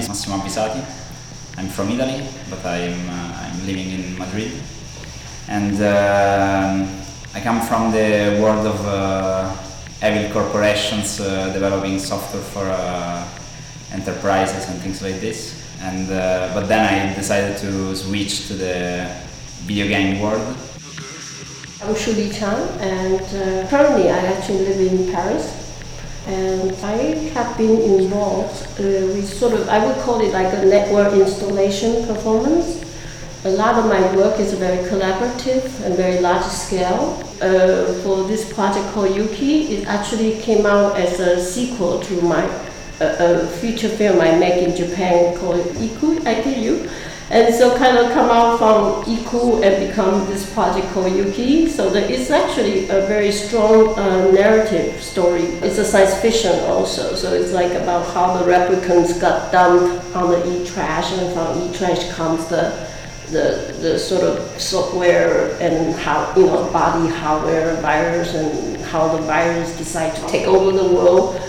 is Massimo Avvisati. I'm from Italy, but I'm, uh, I'm living in Madrid. And uh, I come from the world of uh, evil corporations uh, developing software for uh, enterprises and things like this. And uh, but then I decided to switch to the video game world. I'm Shu Lea Cheang, and currently I actually live in Paris. And I have been involved uh, with sort of, I would call it like a network installation performance. A lot of my work is very collaborative and very large scale. Uh, for this project called UKI, it actually came out as a sequel to my a feature film I make in Japan called Iku, IKU. And so kind of come out from Iku and become this project called UKI. So that it's actually a very strong uh, narrative story. It's a science fiction also. So it's like about how the replicants got dumped on the e-trash and from e-trash comes the the, the sort of software and how you know body hardware virus and how the virus decide to take over the world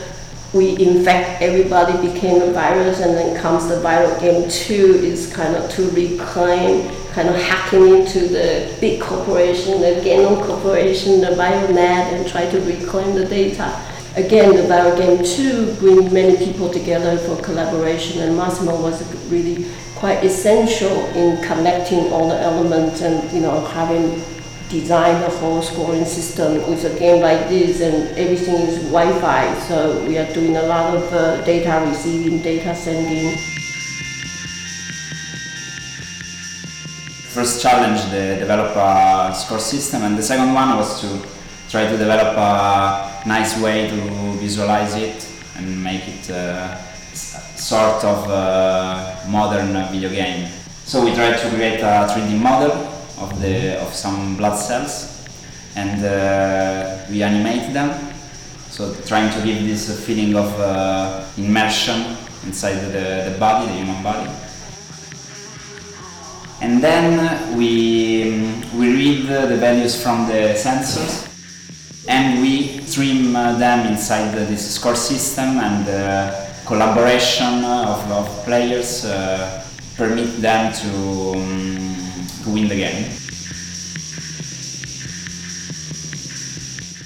we infect everybody became a virus and then comes the viral game two is kind of to reclaim kind of hacking into the big corporation the Genom corporation the BioNet and try to reclaim the data. Again the viral game two bring many people together for collaboration and massimo was really quite essential in connecting all the elements and you know having design a whole scoring system with a game like this and everything is Wi-Fi. So we are doing a lot of uh, data receiving, data sending. First challenge, the develop a score system, and the second one was to try to develop a nice way to visualize it and make it uh, sort of uh, modern video game. So we tried to create a 3D model of the of some blood cells, and uh, we animate them. So trying to give this feeling of uh, immersion inside the, the body, the human body. And then we, we read the values from the sensors and we stream uh, them inside this score system and uh, collaboration of, of players uh, permit them to um, to win the game.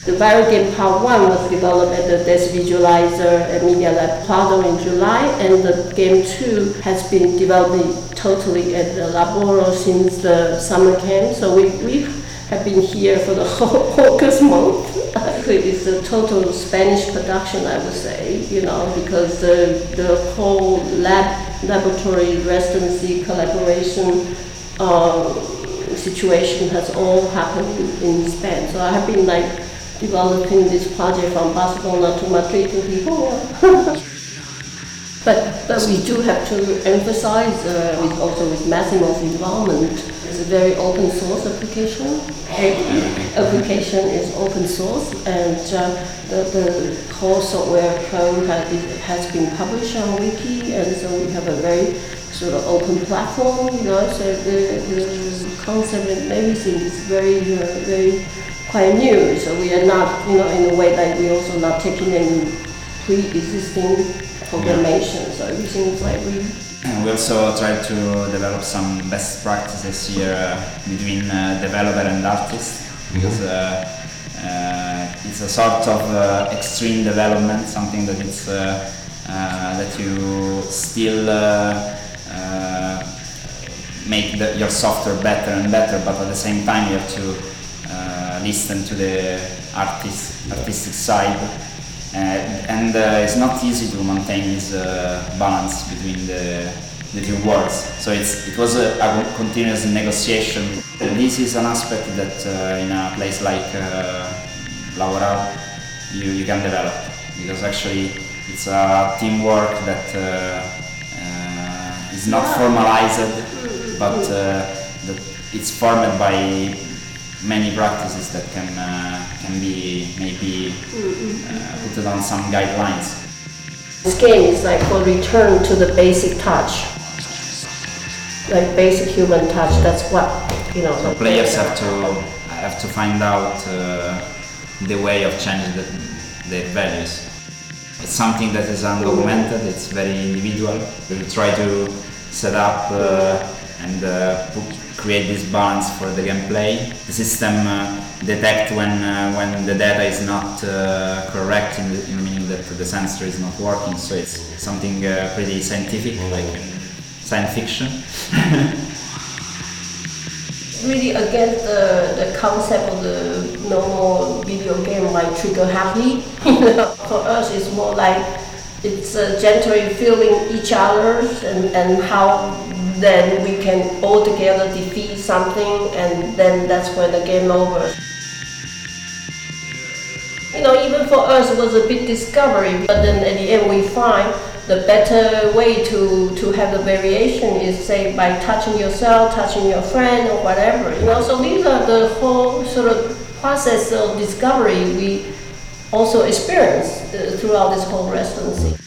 The Viral Game Part 1 was developed at the Desk Visualizer at Media Lab Prado in July, and the Game 2 has been developing totally at the LABoral since the summer camp. So we, we have been here for the whole August month. it's a total Spanish production, I would say, you know, because the, the whole lab, laboratory residency collaboration uh, situation has all happened in Spain. So I have been like developing this project from Barcelona to Madrid to Lisboa. but, but we do have to emphasize, uh, with also with Massimo's involvement, it's a very open source application. Every application is open source and uh, the, the whole software code has, has been published on Wiki and so we have a very sort of open platform, you know, so the, the concept and everything is very, uh, very quite new. So we are not, you know, in a way that we also not taking any pre-existing programmation. So everything is like we. We also try to develop some best practices here uh, between uh, developer and artist because uh, uh, it's a sort of uh, extreme development, something that it's uh, uh, that you still make the, your software better and better, but at the same time you have to uh, listen to the artist, artistic side. Uh, and uh, it's not easy to maintain this uh, balance between the, the two worlds. So it's, it was a, a continuous negotiation. This is an aspect that uh, in a place like uh, LABoral you, you can develop because actually it's a teamwork that uh, is not formalized, but uh, that it's formed by many practices that can uh, can be maybe uh, put on some guidelines. This game is like a return to the basic touch, like basic human touch. That's what you know. So players have to have to find out uh, the way of changing the, the values. It's something that is undocumented, it's very individual. We will try to set up uh, and uh, put, create this balance for the gameplay. The system uh, detect when uh, when the data is not uh, correct in the, in meaning that the sensor is not working. So it's something uh, pretty scientific, like science fiction. really against the, the concept of the normal video game like trigger happy. For us, it's more like it's uh, gently feeling each other and, and how then we can all together defeat something and then that's when the game over. You know, even for us, it was a big discovery, but then at the end we find the better way to, to have the variation is say by touching yourself, touching your friend or whatever. You know, so these are the whole sort of process of discovery we also experience uh, throughout this whole residency.